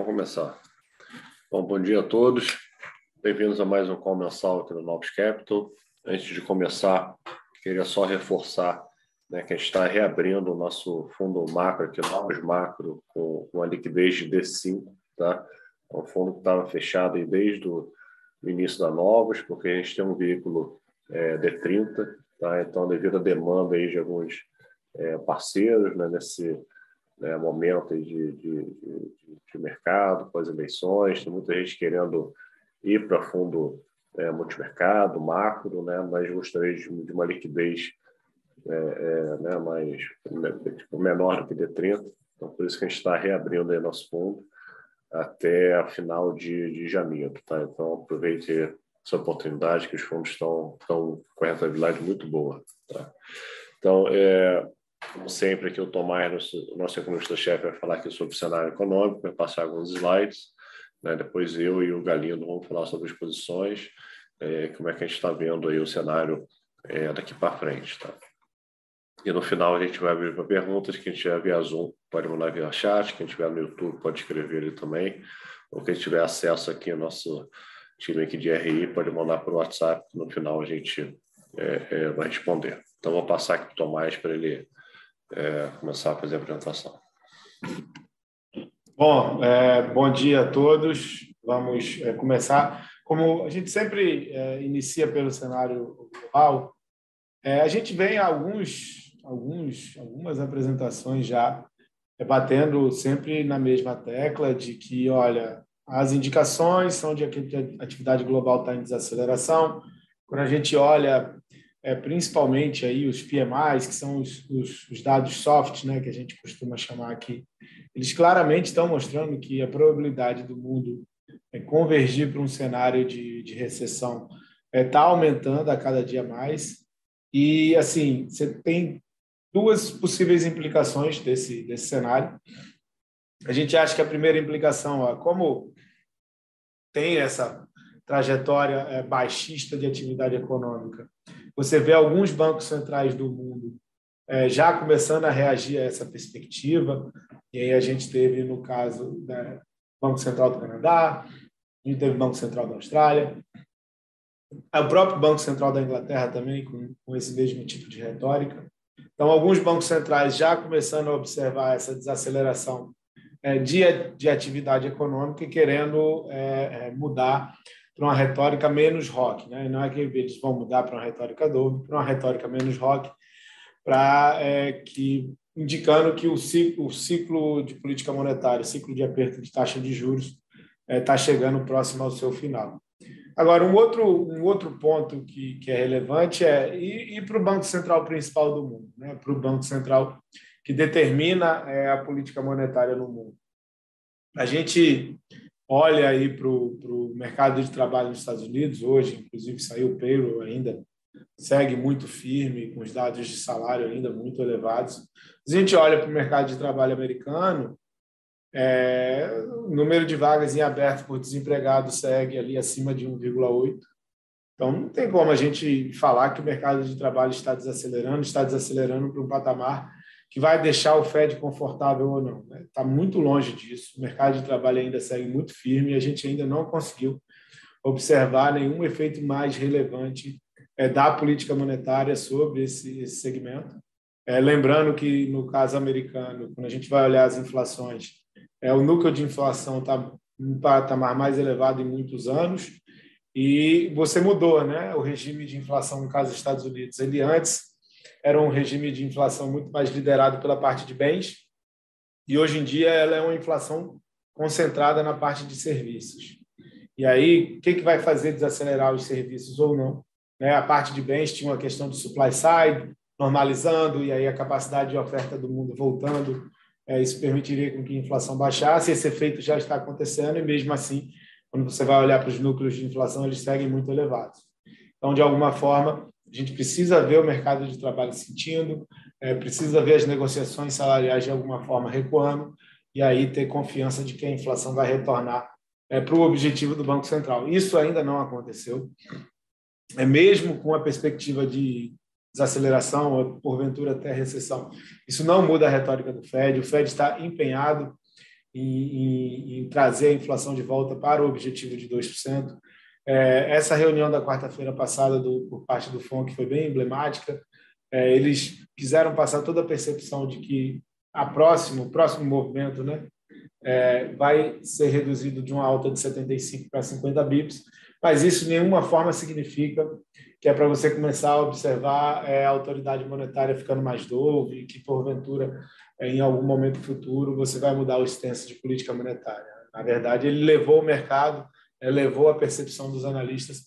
vamos começar. Bom, bom dia a todos. Bem-vindos a mais um call mensal aqui no Novos Capital. Antes de começar, queria só reforçar né, que a gente está reabrindo o nosso fundo macro aqui, Novos Macro, com uma liquidez de D5, tá? É um fundo que estava fechado aí desde o início da Novos, porque a gente tem um veículo é, D30, tá? Então, devido à demanda aí de alguns é, parceiros né, nesse né, de, de, de, de mercado, pós-eleições, tem muita gente querendo ir para fundo é, multimercado, macro, né, mas gostaria de, de uma liquidez é, é, né, mais tipo, menor do que D30, então por isso que a gente está reabrindo aí nosso fundo até a final de, de janeiro, tá? Então aproveite essa oportunidade que os fundos estão, estão com rentabilidade muito boa, tá? Então, é, como sempre, aqui o Tomás, nosso, nosso economista-chefe, vai falar aqui sobre o cenário econômico, vai passar alguns slides. Né? Depois eu e o Galindo vamos falar sobre as posições, é, como é que a gente está vendo aí o cenário é, daqui para frente. Tá? E no final a gente vai abrir para perguntas, quem tiver via Zoom pode mandar via chat, quem tiver no YouTube pode escrever ali também, ou quem tiver acesso aqui ao nosso time aqui de RI pode mandar por WhatsApp, no final a gente é, é, vai responder. Então vou passar aqui para o Tomás para ele é, começar a fazer a apresentação. Bom, é, bom dia a todos. Vamos é, começar. Como a gente sempre é, inicia pelo cenário global, é, a gente vem alguns, alguns, algumas apresentações já é, batendo sempre na mesma tecla de que, olha, as indicações são de que a atividade global está em desaceleração. Quando a gente olha é, principalmente aí os PMIs, que são os, os, os, dados soft, né, que a gente costuma chamar aqui, eles claramente estão mostrando que a probabilidade do mundo é, convergir para um cenário de, de recessão está é, aumentando a cada dia mais. E, assim, você tem duas possíveis implicações desse, desse cenário. A gente acha que a primeira implicação, ó, como tem essa trajetória é, baixista de atividade econômica, você vê alguns bancos centrais do mundo é, já começando a reagir a essa perspectiva. E aí a gente teve, no caso, né, Banco Central do Canadá, a gente teve Banco Central da Austrália, o próprio Banco Central da Inglaterra também, com, com esse mesmo tipo de retórica. Então, alguns bancos centrais já começando a observar essa desaceleração é, de, de atividade econômica e querendo é, é mudar para uma retórica menos rock. Né? Não é que eles vão mudar para uma retórica Dove, para uma retórica menos rock, para é, que indicando que o ciclo, o ciclo de política monetária, ciclo de aperto de taxa de juros está é, tá chegando próximo ao seu final. Agora, um outro, um outro ponto que, que é relevante é ir, ir para o Banco Central principal do mundo, né? para o Banco Central que determina é, a política monetária no mundo. A gente olha aí para o mercado de trabalho nos Estados Unidos, hoje, inclusive, saiu o payroll ainda, segue muito firme, com os dados de salário ainda muito elevados. A gente olha para o mercado de trabalho americano, é, o número de vagas em aberto por desempregado segue ali acima de 1,8. Então, não tem como a gente falar que o mercado de trabalho está desacelerando, está desacelerando para um patamar que vai deixar o Fed confortável ou não. Está né? muito longe disso. O mercado de trabalho ainda segue muito firme e a gente ainda não conseguiu observar nenhum efeito mais relevante é, da política monetária sobre esse, esse segmento. É, lembrando que, no caso americano, quando a gente vai olhar as inflações, é, o núcleo de inflação está em um patamar mais elevado em muitos anos e você mudou né, o regime de inflação, no caso dos Estados Unidos. Ele antes era um regime de inflação muito mais liderado pela parte de bens, e hoje em dia ela é uma inflação concentrada na parte de serviços. E aí, o que, que vai fazer desacelerar os serviços ou não? Né? A parte de bens tinha uma questão de supply side, normalizando, e aí a capacidade de oferta do mundo voltando. É, isso permitiria com que a inflação baixasse. Esse efeito já está acontecendo, e mesmo assim, quando você vai olhar para os núcleos de inflação, eles seguem muito elevados. Então, de alguma forma, a gente precisa ver o mercado de trabalho sentindo, é, precisa ver as negociações salariais de alguma forma recuando e aí ter confiança de que a inflação vai retornar é, para o objetivo do Banco Central. Isso ainda não aconteceu. É mesmo com a perspectiva de desaceleração ou porventura até recessão. Isso não muda a retórica do Fed. O Fed está empenhado em, em, em trazer a inflação de volta para o objetivo de 2%. É, essa reunião da quarta-feira passada do, por parte do FONC foi bem emblemática. É, eles quiseram passar toda a percepção de que a próximo, o próximo movimento né, é, vai ser reduzido de uma alta de 75 para 50 bips, mas isso de nenhuma forma significa que é para você começar a observar é, a autoridade monetária ficando mais dovo e que, porventura, é, em algum momento futuro, você vai mudar o extenso de política monetária. Na verdade, ele levou o mercado, levou a percepção dos analistas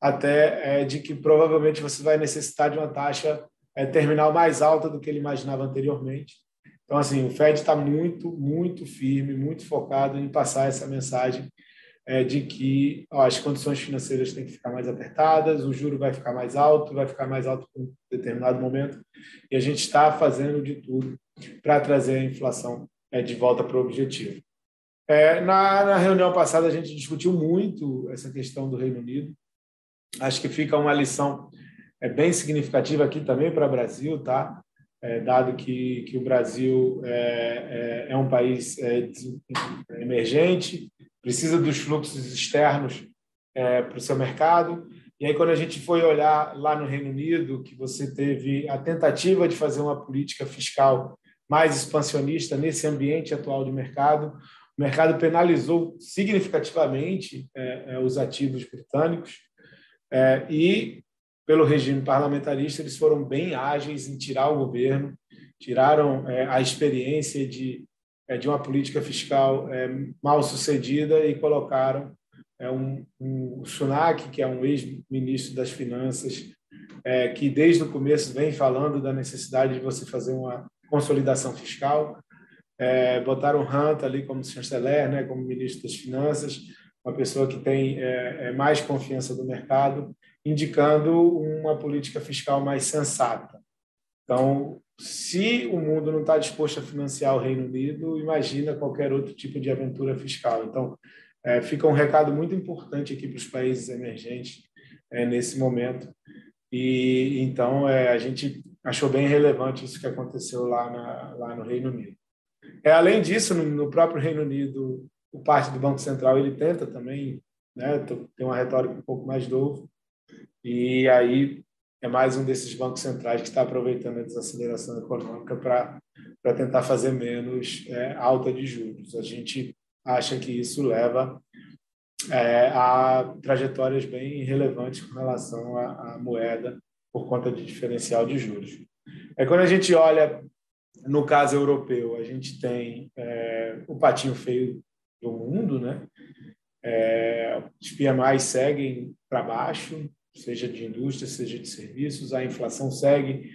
até é, de que provavelmente você vai necessitar de uma taxa é, terminal mais alta do que ele imaginava anteriormente. Então, assim, o Fed está muito, muito firme, muito focado em passar essa mensagem é, de que ó, as condições financeiras têm que ficar mais apertadas, o juro vai ficar mais alto, vai ficar mais alto em um determinado momento, e a gente está fazendo de tudo para trazer a inflação é, de volta para o objetivo. É, na, na, reunião passada, a gente discutiu muito essa questão do Reino Unido. Acho que fica uma lição é, bem significativa aqui também para o Brasil, tá? É, dado que, que o Brasil é, é, é um país é, emergente, precisa dos fluxos externos é, para o seu mercado. E aí, quando a gente foi olhar lá no Reino Unido, que você teve a tentativa de fazer uma política fiscal mais expansionista nesse ambiente atual de mercado, o mercado penalizou significativamente é, é, os ativos britânicos é, e, pelo regime parlamentarista, eles foram bem ágeis em tirar o governo, tiraram é, a experiência de é, de uma política fiscal mal sucedida e colocaram é, um, um Sunak, que é um ex-ministro das Finanças, é, que desde o começo vem falando da necessidade de você fazer uma consolidação fiscal. É, botaram Hunt ali como chanceler, né, como ministro das Finanças, uma pessoa que tem é, é, mais confiança do mercado, indicando uma política fiscal mais sensata. Então, se o mundo não está disposto a financiar o Reino Unido, imagina qualquer outro tipo de aventura fiscal. Então, é, fica um recado muito importante aqui para os países emergentes é, nesse momento. E então é, a gente achou bem relevante isso que aconteceu lá, na, lá no Reino Unido. É, além disso, no, no, próprio Reino Unido, o parte do Banco Central ele tenta também né, ter uma retórica um pouco mais novo. E aí é mais um desses bancos centrais que está aproveitando a desaceleração econômica para tentar fazer menos é, alta de juros. A gente acha que isso leva é, a trajetórias bem relevantes com relação à, à, moeda por conta de diferencial de juros. É quando a gente olha no caso europeu, a gente tem é, o patinho feio do mundo, né? É, os PMI seguem para baixo, seja de indústria, seja de serviços, a inflação segue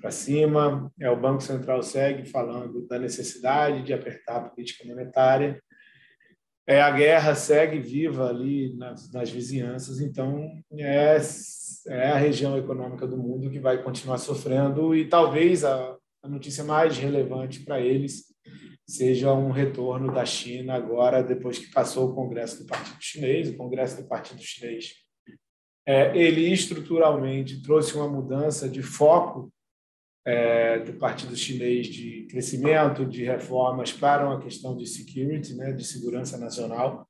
para cima, é, o Banco Central segue falando da necessidade de apertar a política monetária, é, a guerra segue viva ali nas, nas vizinhanças, então é, é a região econômica do mundo que vai continuar sofrendo e talvez a, a notícia mais relevante para eles seja um retorno da China agora, depois que passou o Congresso do Partido Chinês. O Congresso do Partido Chinês é, ele estruturalmente trouxe uma mudança de foco é, do Partido Chinês de crescimento, de reformas para uma questão de security, né, de segurança nacional.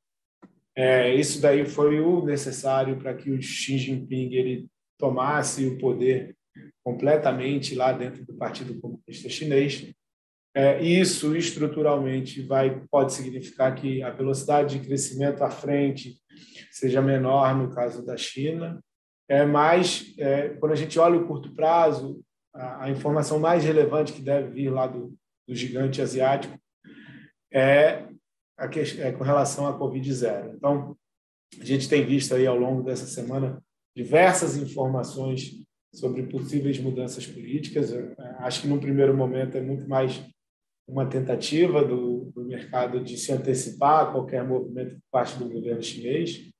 É, isso daí foi o necessário para que o Xi Jinping ele tomasse o poder completamente lá dentro do Partido Comunista Chinês. É, isso estruturalmente vai pode significar que a velocidade de crescimento à frente seja menor no caso da China, é, mas é, quando a gente olha o curto prazo, a, a, informação mais relevante que deve vir lá do, do gigante asiático é, a é com relação à Covid-0. Então, a gente tem visto aí ao longo dessa semana diversas informações sobre possíveis mudanças políticas. Eu é, acho que, num primeiro momento, é muito mais uma tentativa do, do mercado de se antecipar a qualquer movimento por parte do governo chinês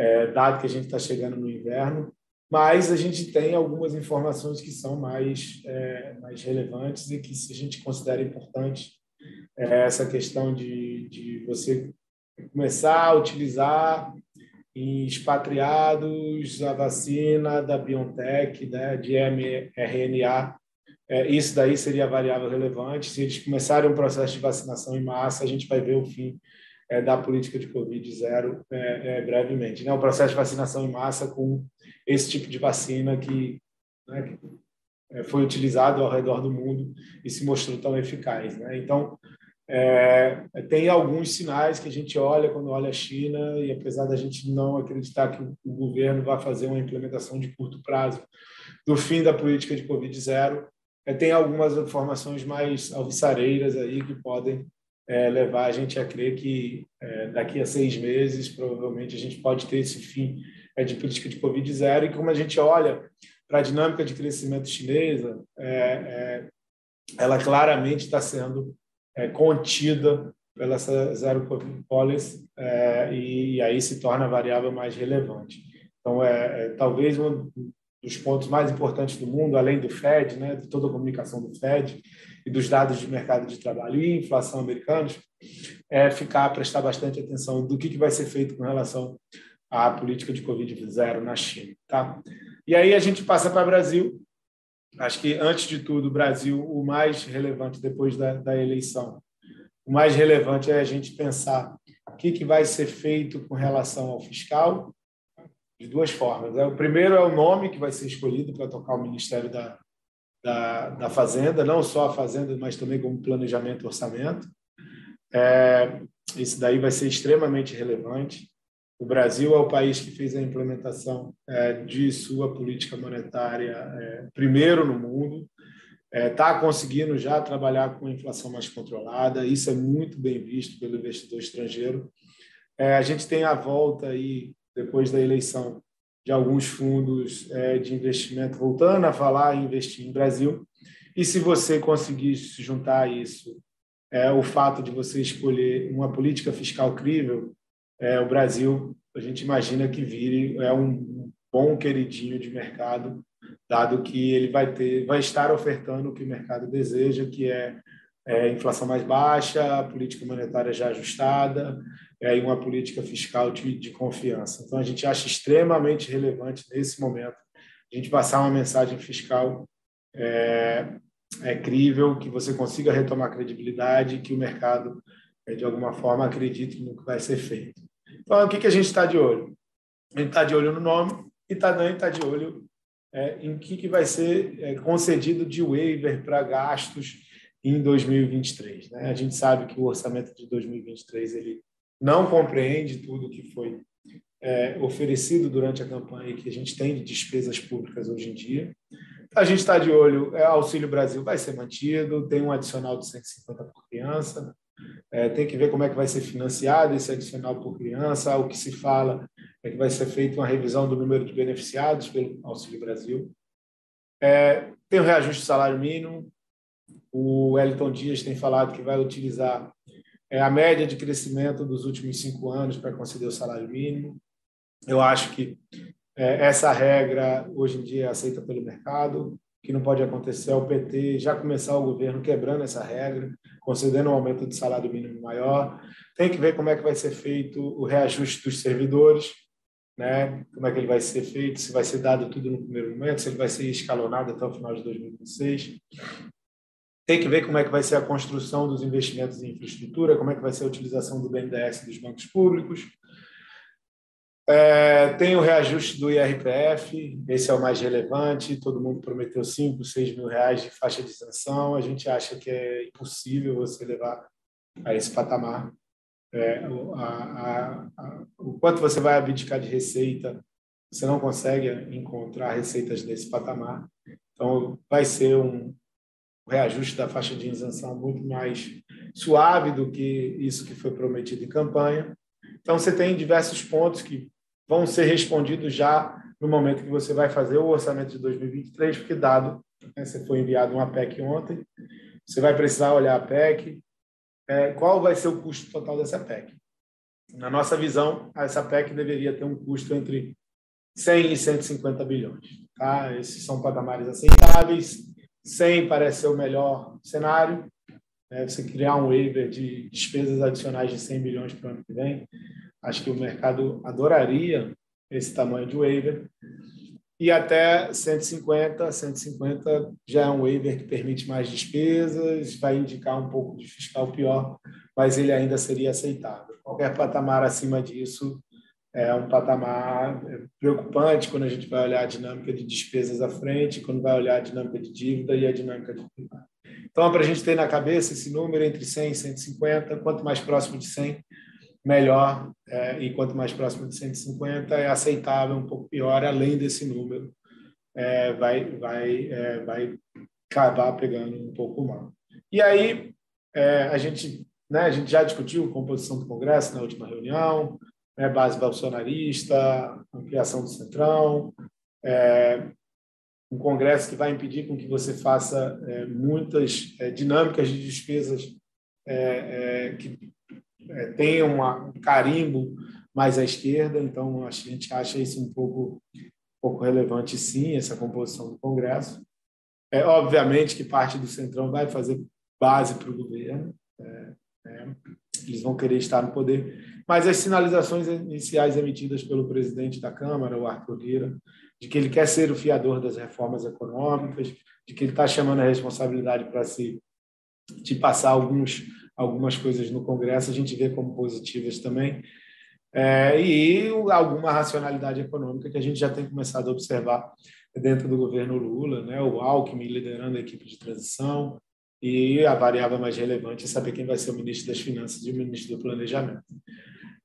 é, dado que a gente está chegando no inverno, mas a gente tem algumas informações que são mais, é, mais relevantes e que se a gente considera importante é essa questão de, de você começar a utilizar em expatriados a vacina da BioNTech, né, de mRNA, é, isso daí seria variável relevante. Se eles começarem um processo de vacinação em massa, a gente vai ver o fim é, da política de Covid zero é, é, brevemente. Né? O processo de vacinação em massa com esse tipo de vacina que, né, que é, foi utilizado ao redor do mundo e se mostrou tão eficaz. Né? Então, é, tem alguns sinais que a gente olha quando olha a China, e apesar da gente não acreditar que o governo vai fazer uma implementação de curto prazo do fim da política de Covid zero, é, tem algumas informações mais alvissareiras aí que podem é, levar a gente a crer que é, daqui a seis meses, provavelmente, a gente pode ter esse fim é, de política de Covid zero. E como a gente olha para a dinâmica de crescimento chinesa, é, ela claramente está sendo é, contida pela zero policy é, e, e, aí se torna a variável mais relevante. Então, é, é, talvez um dos pontos mais importantes do mundo, além do Fed, né, de toda a comunicação do Fed e dos dados de mercado de trabalho e inflação americanos, é ficar prestar bastante atenção do que, que vai ser feito com relação à política de Covid zero na China. Tá? E aí a gente passa para o Brasil, Acho que, antes de tudo, o Brasil, o mais relevante depois da, da eleição, o mais relevante é a gente pensar o que, que vai ser feito com relação ao fiscal, de duas formas. Né? O primeiro é o nome que vai ser escolhido para tocar o Ministério da, da, da Fazenda, não só a Fazenda, mas também como planejamento e orçamento. É, isso daí vai ser extremamente relevante. O Brasil é o país que fez a implementação é, de sua política monetária é, primeiro no mundo. Está é, conseguindo já trabalhar com inflação mais controlada. Isso é muito bem visto pelo investidor estrangeiro. A gente tem a volta aí depois da eleição de alguns fundos de investimento voltando a falar em investir em Brasil. E se você conseguir se juntar a isso, o fato de você escolher uma política fiscal crível, é, o Brasil, a gente imagina que vire é um bom queridinho de mercado, dado que ele vai ter, vai estar ofertando o que o mercado deseja, que é, é inflação mais baixa, política monetária já ajustada, é, e uma política fiscal de, de confiança. Então, a gente acha extremamente relevante nesse momento a gente passar uma mensagem fiscal é, é crível, que você consiga retomar credibilidade, que o mercado, é, de alguma forma, acredite no que vai ser feito. Então, o que, que a gente está de olho? A gente está de olho no nome e também está de olho é, em que, que vai ser é, concedido de waiver para gastos em 2023. Né? A gente sabe que o orçamento de 2023 ele não compreende tudo que foi é, oferecido durante a campanha que a gente tem de despesas públicas hoje em dia. A gente está de olho, é, Auxílio Brasil vai ser mantido, tem um adicional de 150 por criança, é, tem que ver como é que vai ser financiado esse adicional por criança. O que se fala é que vai ser feita uma revisão do número de beneficiados pelo Auxílio Brasil. É, tem o reajuste do salário mínimo. O Wellington Dias tem falado que vai utilizar é, a média de crescimento dos últimos cinco anos para conceder o salário mínimo. Eu acho que é, essa regra hoje em dia é aceita pelo mercado. Que não pode acontecer é o PT já começar o governo quebrando essa regra, concedendo um aumento de salário mínimo maior. Tem que ver como é que vai ser feito o reajuste dos servidores, né? como é que ele vai ser feito, se vai ser dado tudo no primeiro momento, se ele vai ser escalonado até o final de 2026. Tem que ver como é que vai ser a construção dos investimentos em infraestrutura, como é que vai ser a utilização do BNDES dos bancos públicos. É, tem o reajuste do IRPF, esse é o mais relevante. Todo mundo prometeu 5, 6 mil reais de faixa de isenção. A gente acha que é impossível você levar a esse patamar. É, a, a, a, o quanto você vai abdicar de receita, você não consegue encontrar receitas desse patamar. Então, vai ser um, reajuste da faixa de isenção muito mais suave do que isso que foi prometido em campanha. Então, você tem diversos pontos que vão ser respondidos já no momento que você vai fazer o orçamento de 2023, porque dado, né, você foi enviado uma PEC ontem, você vai precisar olhar a PEC, é, qual vai ser o custo total dessa PEC. Na nossa visão, essa PEC deveria ter um custo entre 100 e 150 bilhões. Tá? Esses são patamares aceitáveis, 100 parece ser o melhor cenário. Né? Você criar um waiver de despesas adicionais de 100 bilhões para o ano que vem. Acho que o mercado adoraria esse tamanho de waiver. e até 150, 150 já é um waiver que permite mais despesas, vai indicar um pouco de fiscal pior, mas ele ainda seria aceitável. Qualquer patamar acima disso é um patamar preocupante quando a gente vai olhar a dinâmica de despesas à frente, quando vai olhar a dinâmica de dívida e a dinâmica de. Então, para a gente ter na cabeça esse número entre 100 e 150, quanto mais próximo de 100, melhor, é, e quanto mais próximo de 150 é aceitável, um pouco pior, além desse número, é, vai, vai, é, vai acabar pegando um pouco mal. E aí, é, a, gente, né, a gente já discutiu a composição do Congresso na última reunião, né, base bolsonarista, ampliação do Centrão, é, um Congresso que vai impedir com que você faça é, muitas dinâmicas de despesas que é, tem uma, um carimbo mais à esquerda, então a gente acha isso um pouco, um pouco relevante, sim, essa composição do Congresso. É, obviamente que parte do Centrão vai fazer base para o governo, é, é, eles vão querer estar no poder, mas as sinalizações iniciais emitidas pelo presidente da Câmara, o Arthur Lira, de que ele quer ser o fiador das reformas econômicas, de que ele está chamando a responsabilidade para si de passar alguns algumas coisas no Congresso a gente vê como positivas também. É, e alguma racionalidade econômica que a gente já tem começado a observar dentro do governo Lula, né? o Alckmin liderando a equipe de transição, e a variável mais relevante é saber quem vai ser o ministro das Finanças e o ministro do Planejamento.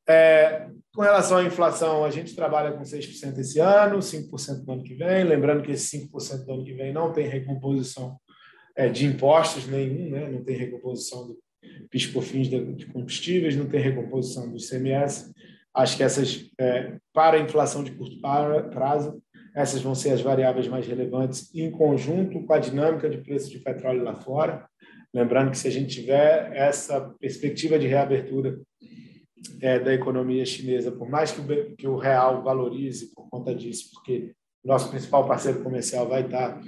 É, com relação à inflação, a gente trabalha com 6% esse ano, 5% no ano que vem. Lembrando que esse 5% do ano que vem não tem recomposição é, de impostos nenhum, né? não tem recomposição do, PIS/COFINS de combustíveis, não tem recomposição do ICMS. Acho que essas, é, para a inflação de curto prazo, essas vão ser as variáveis mais relevantes em conjunto com a dinâmica de preço de petróleo lá fora. Lembrando que se a gente tiver essa perspectiva de reabertura é, da economia chinesa, por mais que o, que o real valorize por conta disso, porque nosso principal parceiro comercial vai estar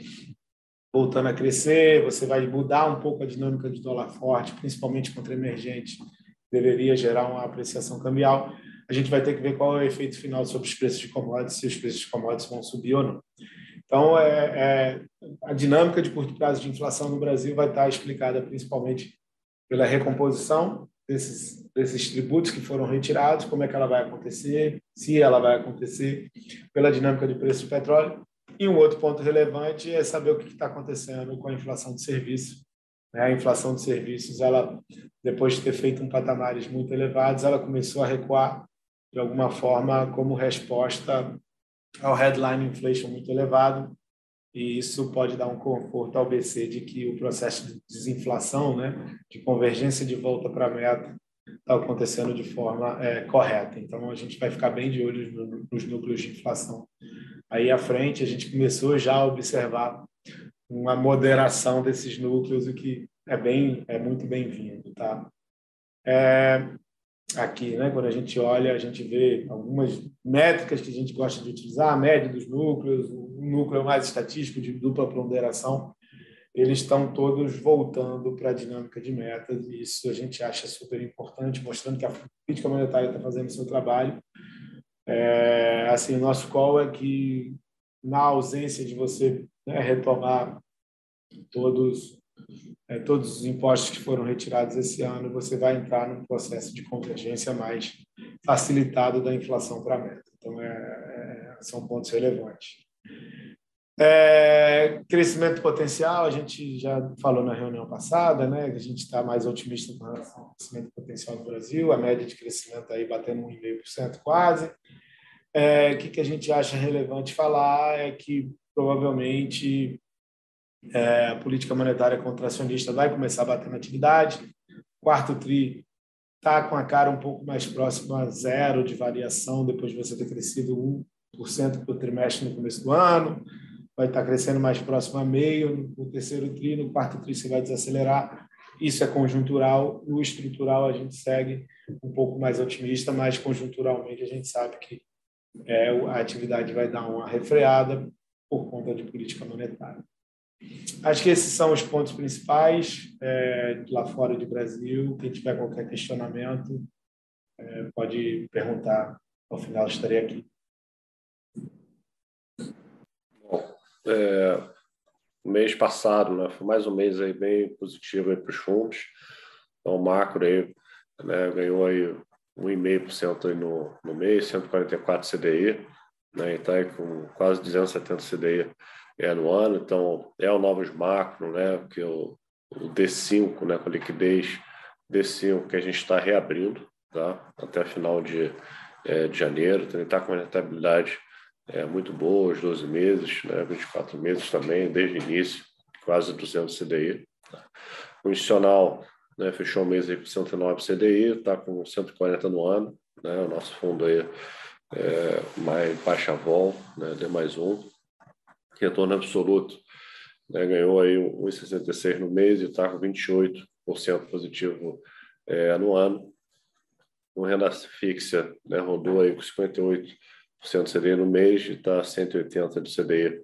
voltando a crescer, você vai mudar um pouco a dinâmica de dólar forte, principalmente contra emergente, deveria gerar uma apreciação cambial. A gente vai ter que ver qual é o efeito final sobre os preços de commodities, se os preços de commodities vão subir ou não. Então, é, é, a dinâmica de curto prazo de inflação no Brasil vai estar explicada principalmente pela recomposição desses, desses tributos que foram retirados, como é que ela vai acontecer, se ela vai acontecer, pela dinâmica de preço do petróleo e um outro ponto relevante é saber o que está acontecendo com a inflação de serviços. Né? A inflação de serviços, ela, depois de ter feito um patamares muito elevados, ela começou a recuar de alguma forma como resposta ao headline inflation muito elevado, e isso pode dar um conforto ao BC de que o processo de desinflação, né, de convergência de volta para a meta, está acontecendo de forma é, correta. Então, a gente vai ficar bem de olho nos núcleos de inflação aí à frente, a gente começou já a observar uma moderação desses núcleos, o que é bem é muito bem-vindo, tá? É, aqui, né, quando a gente olha, a gente vê algumas métricas que a gente gosta de utilizar, a média dos núcleos, o núcleo mais estatístico de dupla ponderação, eles estão todos voltando para a dinâmica de metas, e isso a gente acha super importante, mostrando que a política monetária está fazendo o seu trabalho é, assim, o nosso call é que, na ausência de você né, retomar todos, é, todos os impostos que foram retirados esse ano, você vai entrar num processo de convergência mais facilitado da inflação para a meta. Então, é, é, são pontos relevantes. É, crescimento potencial, a gente já falou na reunião passada, né, a gente está mais otimista com ao crescimento potencial do Brasil, a média de crescimento aí batendo 1,5% quase. É, que, que a gente acha relevante falar é que provavelmente é, a política monetária contracionista vai começar a bater na atividade. Quarto TRI está com a cara um pouco mais próximo a zero de variação depois de você ter crescido 1% por trimestre no começo do ano vai estar crescendo mais próximo a meio, no terceiro tri, no quarto tri você vai desacelerar. Isso é conjuntural, no estrutural a gente segue um pouco mais otimista, mas conjunturalmente a gente sabe que é, a atividade vai dar uma refreada por conta de política monetária. Acho que esses são os pontos principais é, lá fora do Brasil. Quem tiver qualquer questionamento é, pode perguntar. Ao final estarei aqui. é, mês passado, né, foi mais um mês aí bem positivo para os fundos. Então, o macro aí, né, ganhou aí 1,5% aí no, no mês, 144 CDI, né, e está aí com quase 270 CDI é, no ano. Então, é o novos macro, né, que o, o D5, né, com liquidez D5 que a gente está reabrindo, tá, até final de, é, de janeiro, então, está com uma rentabilidade é, muito boa, os 12 meses, né, 24 meses também, desde o início, quase 200 CDI. Tá. O institucional né, fechou o mês aí com 109 CDI, está com 140 no ano, né, o nosso fundo aí é, mais baixa vol, né, D mais um, retorno absoluto, né, ganhou aí 1,66 no mês e está com 28% positivo é, no ano. O renda fixa né, rodou aí com 58 CDI no mês e está 180 de CDI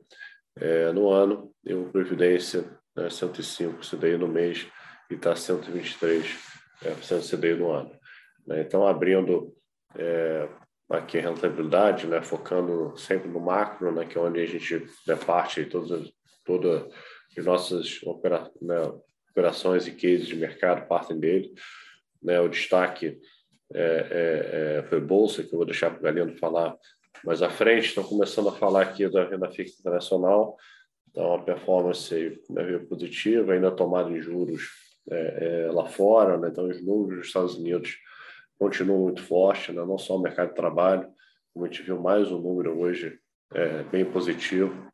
é, no ano, e o Previdência, né, 105 CDI no mês está 123 é, CDI no ano. Né? Então, abrindo é, aqui a rentabilidade, né, focando sempre no macro, né, que é onde a gente né, parte todas, todas as nossas opera, né, operações e cases de mercado partem dele. Né, o destaque é, é, é foi Bolsa, que eu vou deixar para o Galindo falar mais à frente, estão começando a falar aqui da renda fixa internacional, então a performance né, positiva, ainda tomada em juros é, é, lá fora, né, então os números dos Estados Unidos continuam muito fortes, né, não só o mercado de trabalho, como a gente viu mais um número hoje é, bem positivo,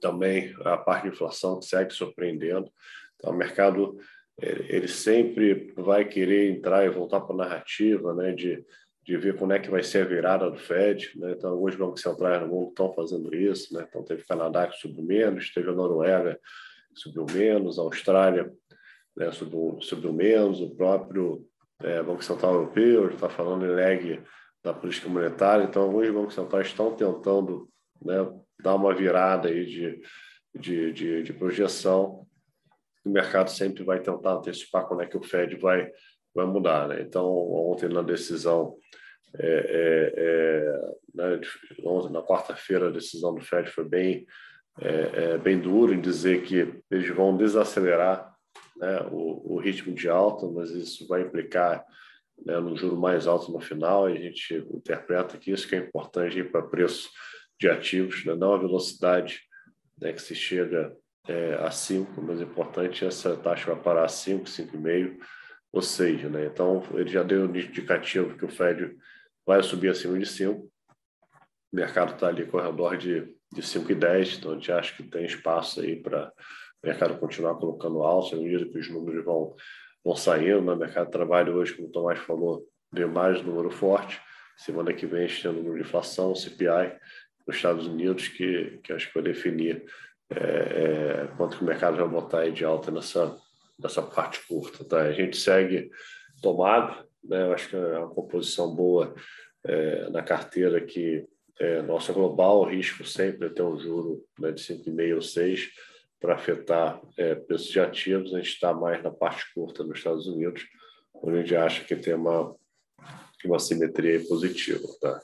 também a parte de inflação que segue surpreendendo, então o mercado ele sempre vai querer entrar e voltar para a narrativa né, de de ver como é que vai ser a virada do Fed. Né? Então, alguns bancos centrais no mundo estão fazendo isso. Né? Então, teve o Canadá que subiu menos, teve a Noruega que subiu menos, a Austrália né, subiu, subiu menos, o próprio é, Banco Central Europeu está falando em lag da política monetária. Então, alguns bancos centrais estão tentando né, dar uma virada aí de, de, de, de projeção. O mercado sempre vai tentar antecipar quando é que o Fed vai vai mudar. Né? Então, ontem na decisão, é, é, é, né, ontem, na quarta-feira, a decisão do FED foi bem, é, é, bem dura em dizer que eles vão desacelerar né, o, o, ritmo de alta, mas isso vai implicar né, no juro mais alto no final, e a gente interpreta que isso que é importante para preço de ativos, né, não a velocidade né, que se chega é, a 5, mas é importante essa taxa vai parar a 5, 5,5, ou seja, né, então ele já deu um indicativo que o Fed vai subir acima de 5. O mercado está ali com ao redor de, de 5,10, então a gente acha que tem espaço aí para o mercado continuar colocando alto, à medida que os números vão, vão saindo. Né? O mercado de trabalho hoje, como o Tomás falou, veio mais número forte. Semana que vem a gente tem o número de inflação, CPI, nos Estados Unidos, que, que acho que vai definir é, é, quanto que o mercado vai botar aí de alta nessa, dessa parte curta. Tá? A gente segue tomado, né? Eu acho que é uma composição boa é, na carteira que é, nossa global, o risco sempre é ter um juro né, de 5,5 ou 6 para afetar é, preços de ativos. A gente está mais na parte curta nos Estados Unidos, onde a gente acha que tem uma, uma simetria positiva. Tá?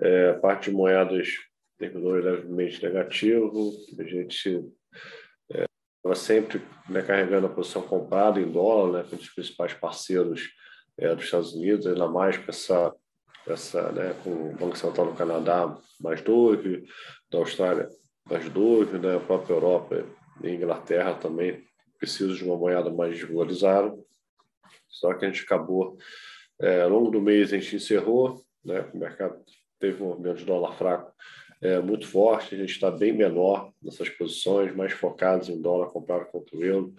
É, a parte de moedas terminou levemente negativo, a gente estava sempre né, carregando a posição comprada em dólar, né, com os principais parceiros é, dos Estados Unidos, ainda mais com essa, essa né, com o Banco Central do Canadá mais doido, da Austrália mais doido, né, a própria Europa e Inglaterra também precisam de uma moeda mais desvalorizada. Só que a gente acabou, é, ao longo do mês a gente encerrou, né, o mercado teve um movimento de dólar fraco é, muito forte, a gente está bem menor nessas posições, mais focados em dólar comprado contra o euro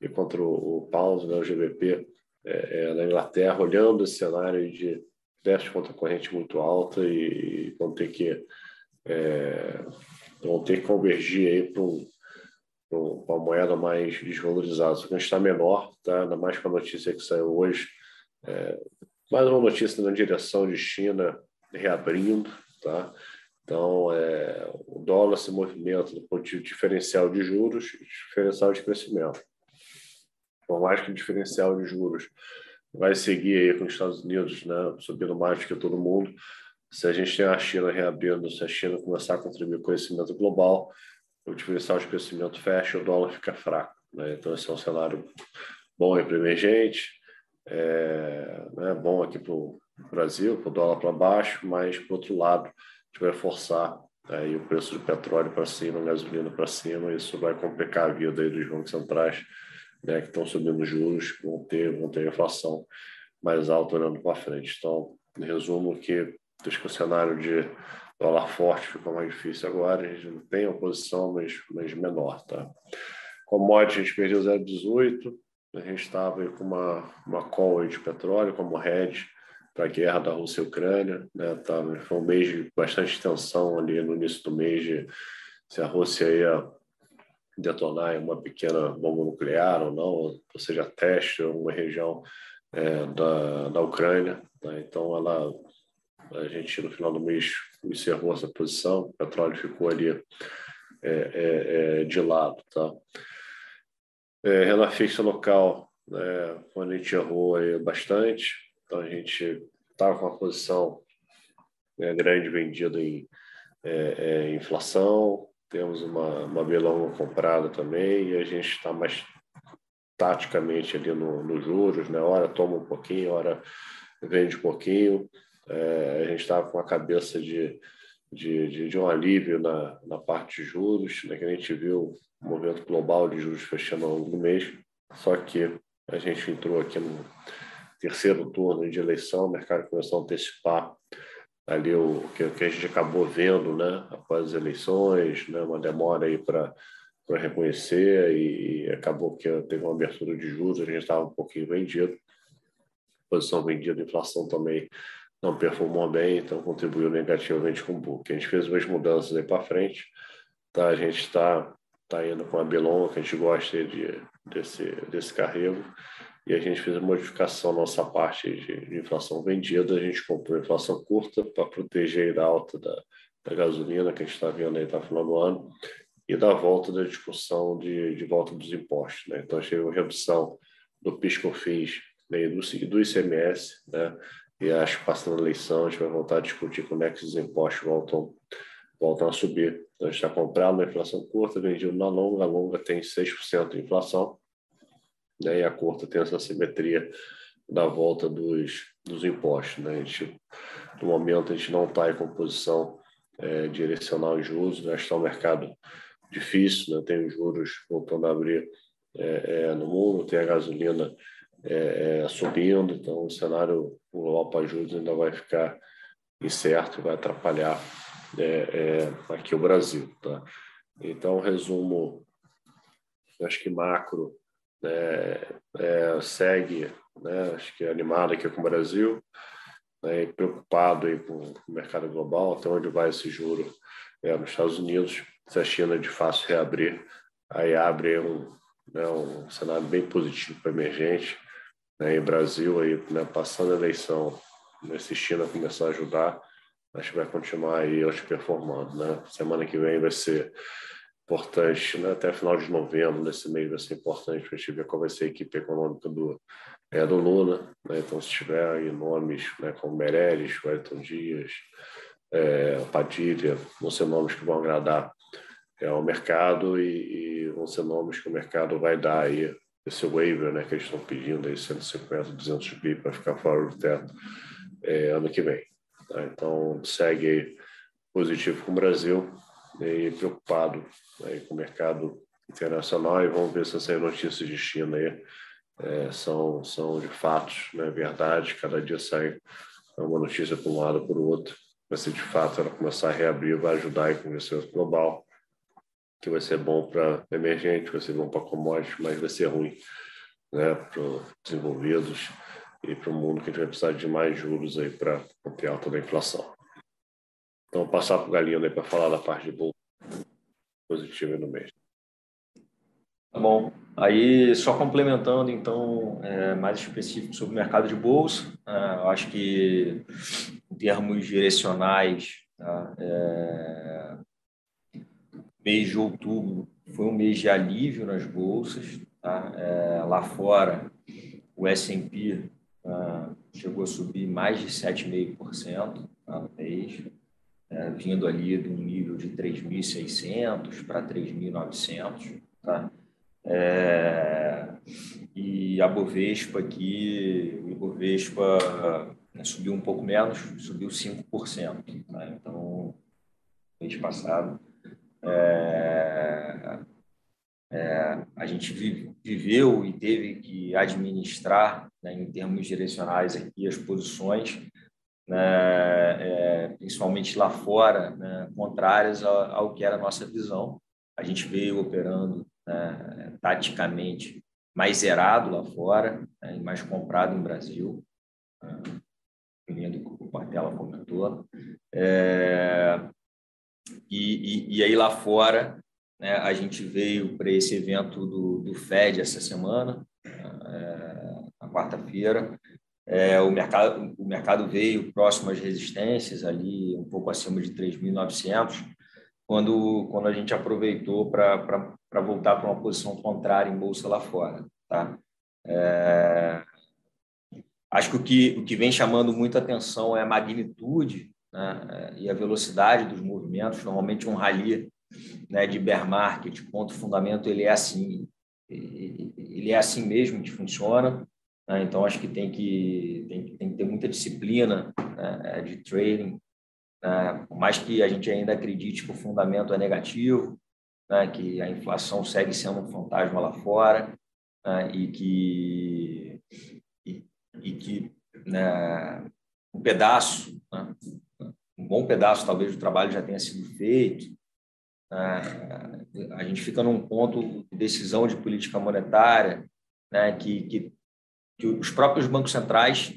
e contra o, o pound, né, o GBP é, é, na Inglaterra, olhando esse cenário de déficit contra corrente muito alta e, e vão ter que é, vão ter que convergir aí para um, uma moeda mais desvalorizada. Só que a gente está menor, tá? ainda mais com a notícia que saiu hoje. É, mais uma notícia na direção de China reabrindo, tá? Então, é, o dólar se movimenta do ponto de diferencial de juros e diferencial de crescimento. Por mais que o diferencial de juros vai seguir aí com os Estados Unidos né, subindo mais do que todo mundo, se a gente tem a China reabrindo, se a China começar a contribuir com o crescimento global, o diferencial de crescimento fecha, o dólar fica fraco. Né? Então, esse é um cenário bom para emergente, é, né, bom aqui para o Brasil, com o dólar para baixo, mas, por outro lado, a gente vai forçar aí o preço do petróleo para cima, gasolina para cima, isso vai complicar a vida aí dos bancos centrais, né, que estão subindo juros, vão ter, vão ter inflação mais alta olhando para frente. Então, resumo, que acho que o cenário de dólar forte ficou mais difícil agora, a gente não tem oposição, mas, mas menor, tá? Commodity, a gente perdeu 0,18, a gente estava com uma, uma call de petróleo como hedge para a guerra da Rússia e Ucrânia. Né? Tá, foi um mês de bastante tensão ali no início do mês de se a Rússia ia detonar uma pequena bomba nuclear ou não, ou seja, teste em uma região é, da, da Ucrânia. Né? Então, ela, a gente, no final do mês, encerrou essa posição, o petróleo ficou ali é, é, é de lado. Tá? É, renda fixa local, né, quando a gente errou aí bastante, então a gente estava com uma posição né, grande vendida em é, é, inflação, temos uma, uma comprada também e a gente está mais taticamente ali nos no juros, né? hora toma um pouquinho, hora vende um pouquinho. É, a gente estava com a cabeça de, de, de, de, um alívio na, na parte de juros, né? que a gente viu o movimento global de juros fechando ao longo do mês, só que a gente entrou aqui no terceiro turno de eleição, o mercado começou a antecipar ali o que, que a gente acabou vendo, né, após as eleições, né, uma demora aí para para reconhecer e acabou que teve uma abertura de juros, a gente estava um pouquinho vendido, posição vendida, inflação também não performou bem, então contribuiu negativamente com o book. A gente fez umas mudanças aí para frente, tá? A gente está tá indo com a Belon, que a gente gosta de, desse, desse carrego, e a gente fez a modificação nossa parte de, de inflação vendida, a gente comprou inflação curta para proteger a alta da, da gasolina que a gente está vendo aí até o final do ano e da volta da discussão de, de volta dos impostos. Né? Então, achei uma redução do PIS-COFINS né, do, do ICMS, né? E acho que passando a eleição a gente vai voltar a discutir como é que esses impostos voltam, voltam a subir. Então, a gente está comprando na inflação curta, vendido na longa, a longa tem 6% de inflação, né? e a curta tem essa simetria da volta dos, dos impostos. Né? A gente, no momento, a gente não está em composição é, direcional em juros, né? está o mercado difícil, né? tem os juros voltando a abrir é, é, no mundo, tem a gasolina é, é subindo, então o cenário global para juros ainda vai ficar incerto, vai atrapalhar é, é, aqui o Brasil. Tá? Então, resumo, acho que macro né, segue, né, acho que animado aqui com o Brasil, né, preocupado aí com o mercado global, até onde vai esse juro nos Estados Unidos, se a China de fácil reabrir, aí abre um, né, um cenário bem positivo para emergente. Né, Brasil, aí, né, passando a eleição, né, se China começar a ajudar, acho que vai continuar aí acho, performando. Né? Semana que vem vai ser importante, né? até final de novembro, nesse mês vai ser importante para a gente ver qual vai ser a equipe econômica do, é, do Lula. Né? Então, se tiver aí nomes né, como Meirelles, Wellington Dias, é, Padilha, vão ser nomes que vão agradar é, ao mercado e, e, vão ser nomes que o mercado vai dar aí esse waiver né, que eles estão pedindo, aí 150, 200 bi para ficar fora do teto é, ano que vem. Tá? Então, segue positivo com o Brasil e preocupado aí com o mercado internacional e vamos ver se essas notícias de China aí é, são, são de fatos, né, verdade, cada dia sai uma notícia para um lado ou o outro vai ser de fato ela começar a reabrir, vai ajudar o crescimento global, que vai ser bom para emergente, vai ser bom para commodities, mas vai ser ruim né, para os desenvolvidos e para o mundo que a gente vai precisar de mais juros aí para conter alta da inflação. Então, passar para o Galinho aí para falar da parte de bolsa positiva no mês. Tá bom. Aí, só complementando, então, é, mais específico sobre o mercado de bolsa, é, eu acho que, em termos direcionais, tá, é, mês de outubro foi um mês de alívio nas bolsas. Tá? É, lá fora, o S&P tá, chegou a subir mais de 7,5% tá, no mês. é, vindo ali de um nível de 3.600 para 3.900, tá? É, e a Bovespa aqui, o Bovespa né, subiu um pouco menos, subiu 5%. Tá? Então, mês passado, é, é, a gente viveu e teve que administrar, né, em termos direcionais, aqui as posições, né, é, principalmente lá fora, né, contrárias ao, ao, que era a nossa visão. A gente veio operando né, taticamente mais zerado lá fora né, e mais comprado em Brasil, né, que o Portela comentou. É, e, e, e, aí lá fora, né, a gente veio para esse evento do, do FED essa semana, é, na quarta-feira. É, o, mercado, o mercado veio próximo às resistências, ali um pouco acima de 3.900, quando, quando a gente aproveitou para voltar para uma posição contrária em bolsa lá fora. Tá? É, acho que o, que o que vem chamando muita atenção é a magnitude né, e a velocidade dos movimentos. Normalmente, um rally né, de bear market, ponto fundamento, ele é assim, ele é assim mesmo que funciona. Né? Então, acho que tem que, tem, tem que ter muita disciplina né, de trading né? Por mais que a gente ainda acredite que o fundamento é negativo, né? que a inflação segue sendo um fantasma lá fora né? e que, e, e que né? um pedaço? Um bom pedaço talvez do trabalho já tenha sido feito, né? a gente fica num ponto de decisão de política monetária né? que, que, que os próprios bancos centrais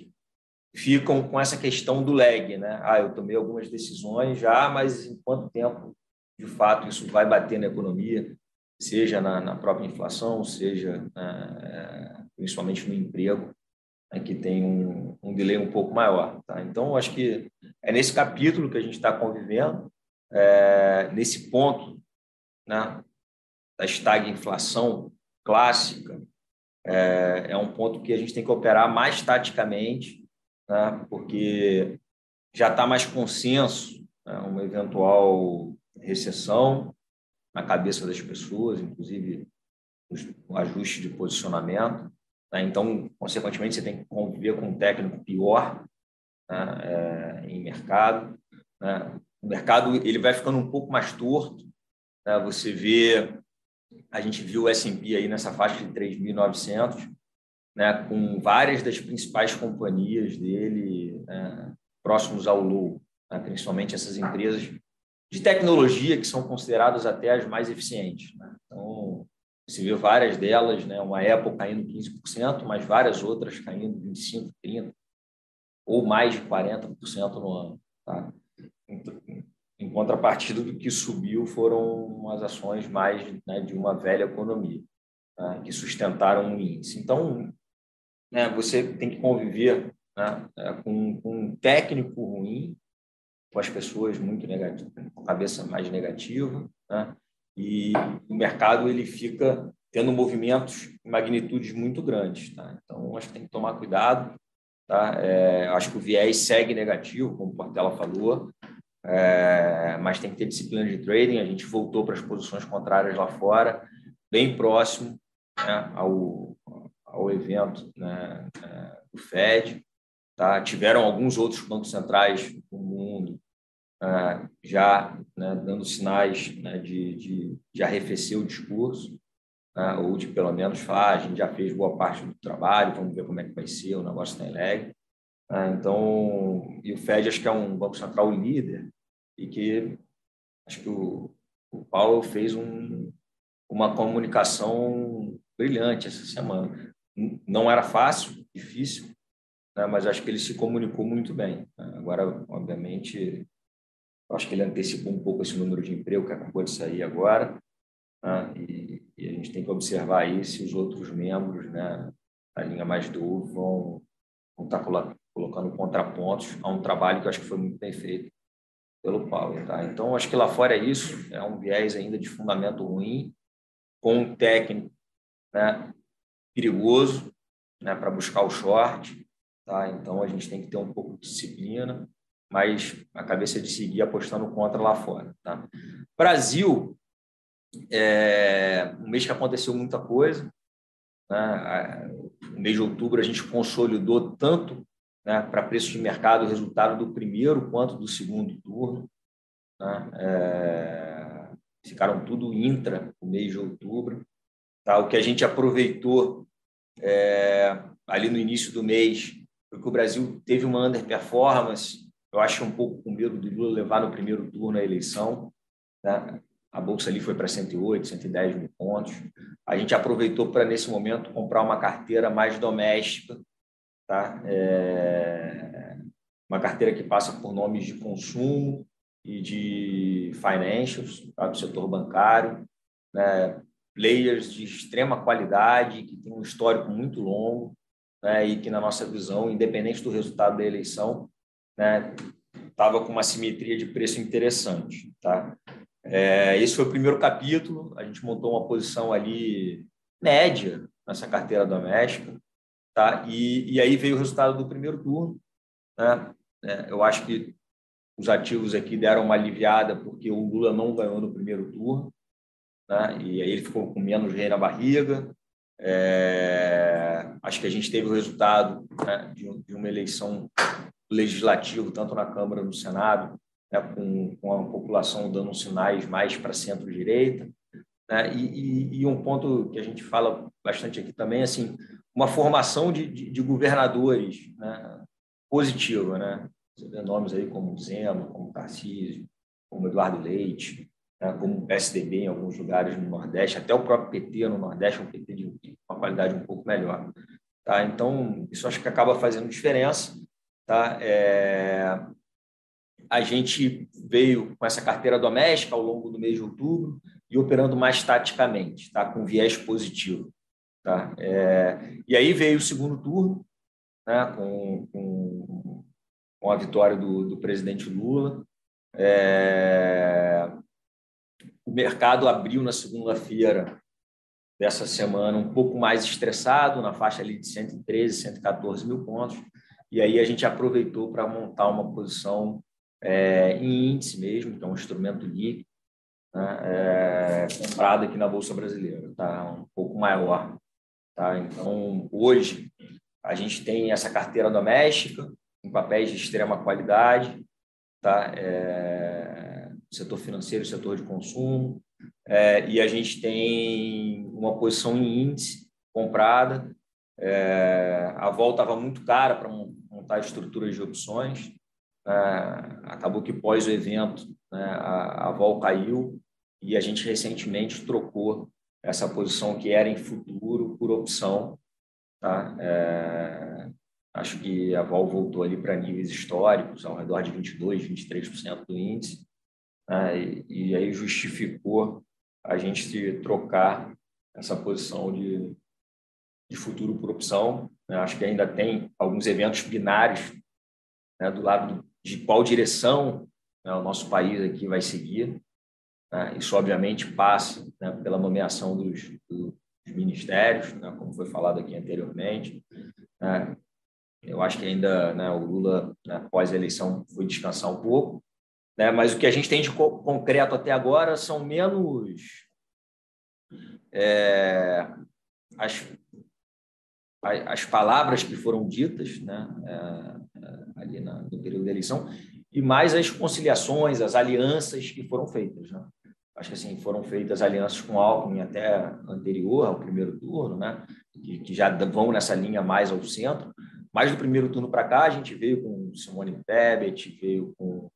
ficam com essa questão do lag, né? Ah, eu tomei algumas decisões já, mas em quanto tempo, de fato, isso vai bater na economia, seja na, na própria inflação, seja é, principalmente no emprego, né, que tem um, um delay um pouco maior. Tá? Então, acho que é nesse capítulo que a gente está convivendo, é, nesse ponto né, da estagflação clássica, é, é um ponto que a gente tem que operar mais taticamente né? porque já está mais consenso né? uma eventual recessão na cabeça das pessoas, inclusive o ajuste de posicionamento. Né? Então, consequentemente, você tem que conviver com um técnico pior né? é, em mercado. Né? O mercado ele vai ficando um pouco mais torto. Né? Você vê, a gente viu o S&P aí nessa faixa de 3.900, né, com várias das principais companhias dele né, próximos ao low, né, principalmente essas empresas de tecnologia que são consideradas até as mais eficientes. Então, você vê várias delas, né, uma Apple caindo 15%, mas várias outras caindo 25%, 30%, ou mais de 40% no ano. Tá? Em contrapartida do que subiu foram as ações mais né, de uma velha economia, tá? que sustentaram o índice. Então, né, você tem que conviver né, com, com, um técnico ruim, com as pessoas muito negativas, com a cabeça mais negativa, né, e o mercado ele fica tendo movimentos em magnitudes muito grandes. Tá? Então, acho que tem que tomar cuidado. Tá? É, acho que o viés segue negativo, como o Portela falou, é, mas tem que ter disciplina de trading. A gente voltou para as posições contrárias lá fora, bem próximo né, ao, ao evento né, é, do Fed. Tá? Tiveram alguns outros bancos centrais do mundo é, já né, dando sinais né, de, de, de, arrefecer o discurso, né, ou de pelo menos falar, ah, a gente já fez boa parte do trabalho, vamos ver como é que vai ser, o negócio está em lag. Né? então, e o Fed acho que é um banco central líder e que acho que o, o Paulo fez um, uma comunicação brilhante essa semana não era fácil, difícil, né? mas acho que ele se comunicou muito bem. Agora, obviamente, acho que ele antecipou um pouco esse número de emprego que acabou de sair agora, né? e, e, a gente tem que observar aí se os outros membros né, da linha mais do vão, estar tá colocando contrapontos a um trabalho que eu acho que foi muito bem feito pelo Paulo. Tá? Então, acho que lá fora é isso, é um viés ainda de fundamento ruim, com um técnico né, perigoso né, para buscar o short. Tá? Então, a gente tem que ter um pouco de disciplina. Mas a cabeça de seguir apostando contra lá fora. Tá? Brasil, é um mês que aconteceu muita coisa. Né? No mês de outubro, a gente consolidou tanto né, para preço de mercado o resultado do primeiro quanto do segundo turno. Né? É, ficaram tudo intra no mês de outubro. Tá? O que a gente aproveitou é, ali no início do mês foi que o Brasil teve uma underperformance. Eu acho um pouco com medo do Lula levar no primeiro turno a eleição. Né? A bolsa ali foi para 108, 110 mil pontos. A gente aproveitou para, nesse momento, comprar uma carteira mais doméstica, tá? É uma carteira que passa por nomes de consumo e de financials, tá? do setor bancário, né? players de extrema qualidade, que tem um histórico muito longo, né? e que, na nossa visão, independente do resultado da eleição, né? estava com uma simetria de preço interessante. Tá? É, esse foi o primeiro capítulo, a gente montou uma posição ali média nessa carteira doméstica, tá? E, e aí veio o resultado do primeiro turno, né? É, eu acho que os ativos aqui deram uma aliviada porque o Lula não ganhou no primeiro turno, né? E aí ele ficou com menos rei na barriga. É, acho que a gente teve o resultado né, de, de uma eleição legislativa tanto na Câmara no Senado né, com, com a população dando sinais mais para centro-direita. Né, e, e, um ponto que a gente fala bastante aqui também, assim, uma formação de, de, de governadores né, positiva. Né? Você vê nomes aí como Zema, como Tarcísio, como Eduardo Leite, né, como o PSDB em alguns lugares no Nordeste, até o próprio PT no Nordeste, um PT de uma qualidade um pouco melhor. Tá? Então, isso acho que acaba fazendo diferença. Tá? É a gente veio com essa carteira doméstica ao longo do mês de outubro e operando mais taticamente, tá? com viés positivo. Tá? É, e aí veio o segundo turno, né? com, com, com a vitória do, do presidente Lula. É, o mercado abriu na segunda-feira dessa semana um pouco mais estressado, na faixa ali de 113, 114 mil pontos, e aí a gente aproveitou para montar uma posição é, em índice mesmo, que é um instrumento líquido, né, é, comprado aqui na Bolsa Brasileira, tá? um pouco maior. Tá? Então, hoje, a gente tem essa carteira doméstica, em papéis de extrema qualidade, tá? É, setor financeiro, setor de consumo, é, e a gente tem uma posição em índice comprada. É, a volta estava muito cara para montar estruturas de opções, é, acabou que pós o evento né, a, a vol caiu e a gente recentemente trocou essa posição que era em futuro por opção. Tá? É, acho que a vol voltou ali para níveis históricos, ao redor de 22%, 23% do índice, né? e, e aí justificou a gente trocar essa posição de, de futuro por opção. Né? Acho que ainda tem alguns eventos binários né, do lado de qual direção né, o nosso país aqui vai seguir. Né? Isso, obviamente, passa né, pela nomeação dos, dos ministérios, né, como foi falado aqui anteriormente. Né? Eu acho que ainda o Lula, após a eleição, foi descansar um pouco. Mas o que a gente tem de co concreto até agora são menos é, as, as palavras que foram ditas, né? É, ali na, no período da eleição, e mais as conciliações, as alianças que foram feitas. Né? Acho que assim, foram feitas alianças com Alckmin até anterior ao primeiro turno, né? que, que já vão nessa linha mais ao centro. Mas do primeiro turno para cá, a gente veio com Simone Tebet, veio com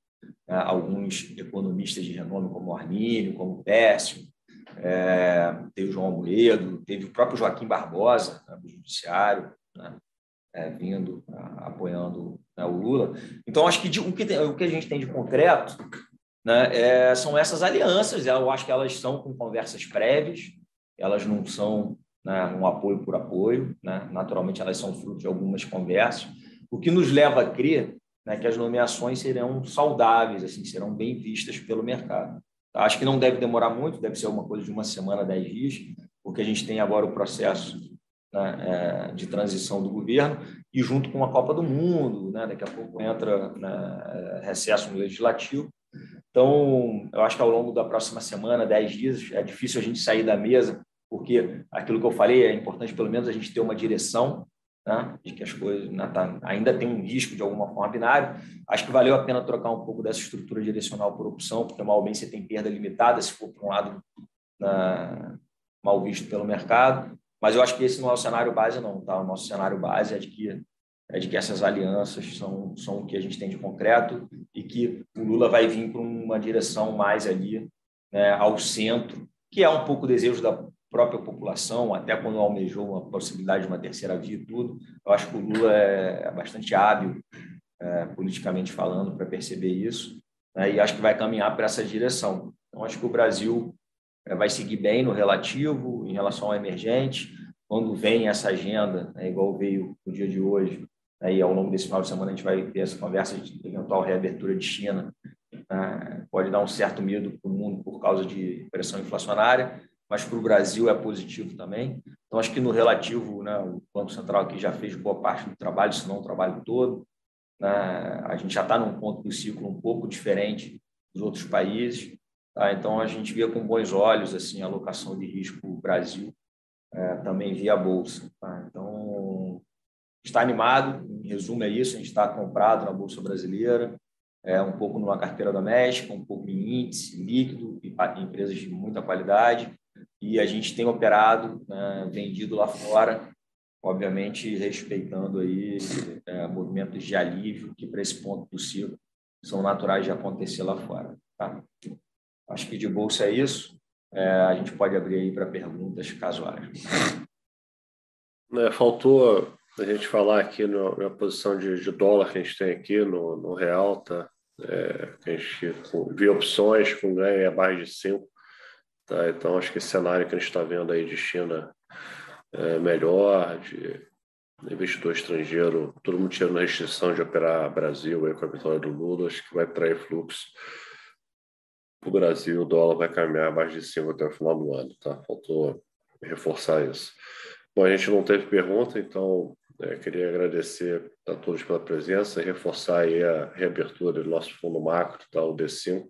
né, alguns economistas de renome, como Armínio, como Pécio, é, teve o João Amoedo, teve o próprio Joaquim Barbosa, né, do Judiciário, né, é, vindo, apoiando né, o Lula. Então, acho que de, o, que tem, o que a gente tem de concreto né, é, são essas alianças. Eu acho que elas são com conversas prévias, elas não são né, um apoio por apoio, né? naturalmente elas são fruto de algumas conversas, o que nos leva a crer né, que as nomeações serão saudáveis, assim, serão bem vistas pelo mercado. Acho que não deve demorar muito, deve ser alguma coisa de uma semana, dez dias, porque a gente tem agora o processo né, é, de transição do governo e junto com a Copa do Mundo, né, daqui a pouco entra né, recesso no legislativo. Então, eu acho que ao longo da próxima semana, 10 dias, é difícil a gente sair da mesa, porque aquilo que eu falei é importante, pelo menos, a gente ter uma direção né, de que as coisas né, tá, ainda tem um risco de alguma forma binário. Acho que valeu a pena trocar um pouco dessa estrutura direcional por opção, porque mal bem você tem perda limitada se for para um lado né, mal visto pelo mercado. Mas eu acho que esse não é o cenário base, não. Tá? O nosso cenário base é de que é de que essas alianças são, são o que a gente tem de concreto e que o Lula vai vir para uma direção mais ali né, ao centro, que é um pouco o desejo da própria população, até quando almejou uma possibilidade de uma terceira via e tudo. Eu acho que o Lula é, é bastante hábil, é, politicamente falando, para perceber isso, né, e acho que vai caminhar para essa direção. Então, acho que o Brasil é, vai seguir bem no relativo em relação ao emergente. Quando vem essa agenda, né, igual veio no dia de hoje, aí ao longo desse final de semana a gente vai ter essa conversa de eventual reabertura de China. Né, pode dar um certo medo para o mundo por causa de pressão inflacionária, mas para o Brasil é positivo também. Então, acho que no relativo, né, o Banco Central aqui já fez boa parte do trabalho, se não o trabalho todo. Né, a gente já está num ponto do ciclo um pouco diferente dos outros países. Tá? Então, a gente via com bons olhos assim, a alocação de risco Brasil, é, também via Bolsa. Tá? Então, está animado, em resumo é isso, a gente está comprado na Bolsa Brasileira, é, um pouco numa carteira doméstica, um pouco em índice, líquido, e empresas de muita qualidade, e a gente tem operado, né, vendido lá fora, obviamente respeitando aí é, movimentos de alívio que para esse ponto ciclo são naturais de acontecer lá fora. Tá? Acho que de bolsa é isso. É, a gente pode abrir aí para perguntas caso haja. É, faltou a gente falar aqui no, na posição de, de, dólar que a gente tem aqui no, no real, tá? É, a gente viu opções com ganho abaixo de 5. Tá? Então, acho que esse cenário que a gente está vendo aí de China é melhor, de investidor estrangeiro, todo mundo tirando a restrição de operar Brasil aí com a vitória do Lula, acho que vai trair fluxo o Brasil, o dólar vai caminhar abaixo de 5 até o final do ano, tá? Faltou reforçar isso. Bom, a gente não teve pergunta, então é, queria agradecer a todos pela presença e reforçar aí a reabertura do nosso fundo macro, tá? o D5.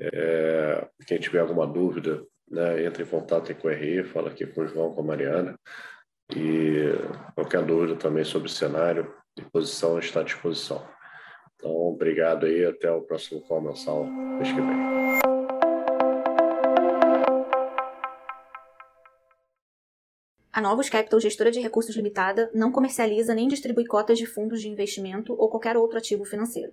É, quem tiver alguma dúvida, né, entre em contato com o RI, fala aqui com o João, com a Mariana. E qualquer dúvida também sobre o cenário e posição, está à disposição. Então, obrigado aí, até o próximo call mensal mês que vem. A Novos Capital, gestora de recursos limitada, não comercializa nem distribui cotas de fundos de investimento ou qualquer outro ativo financeiro.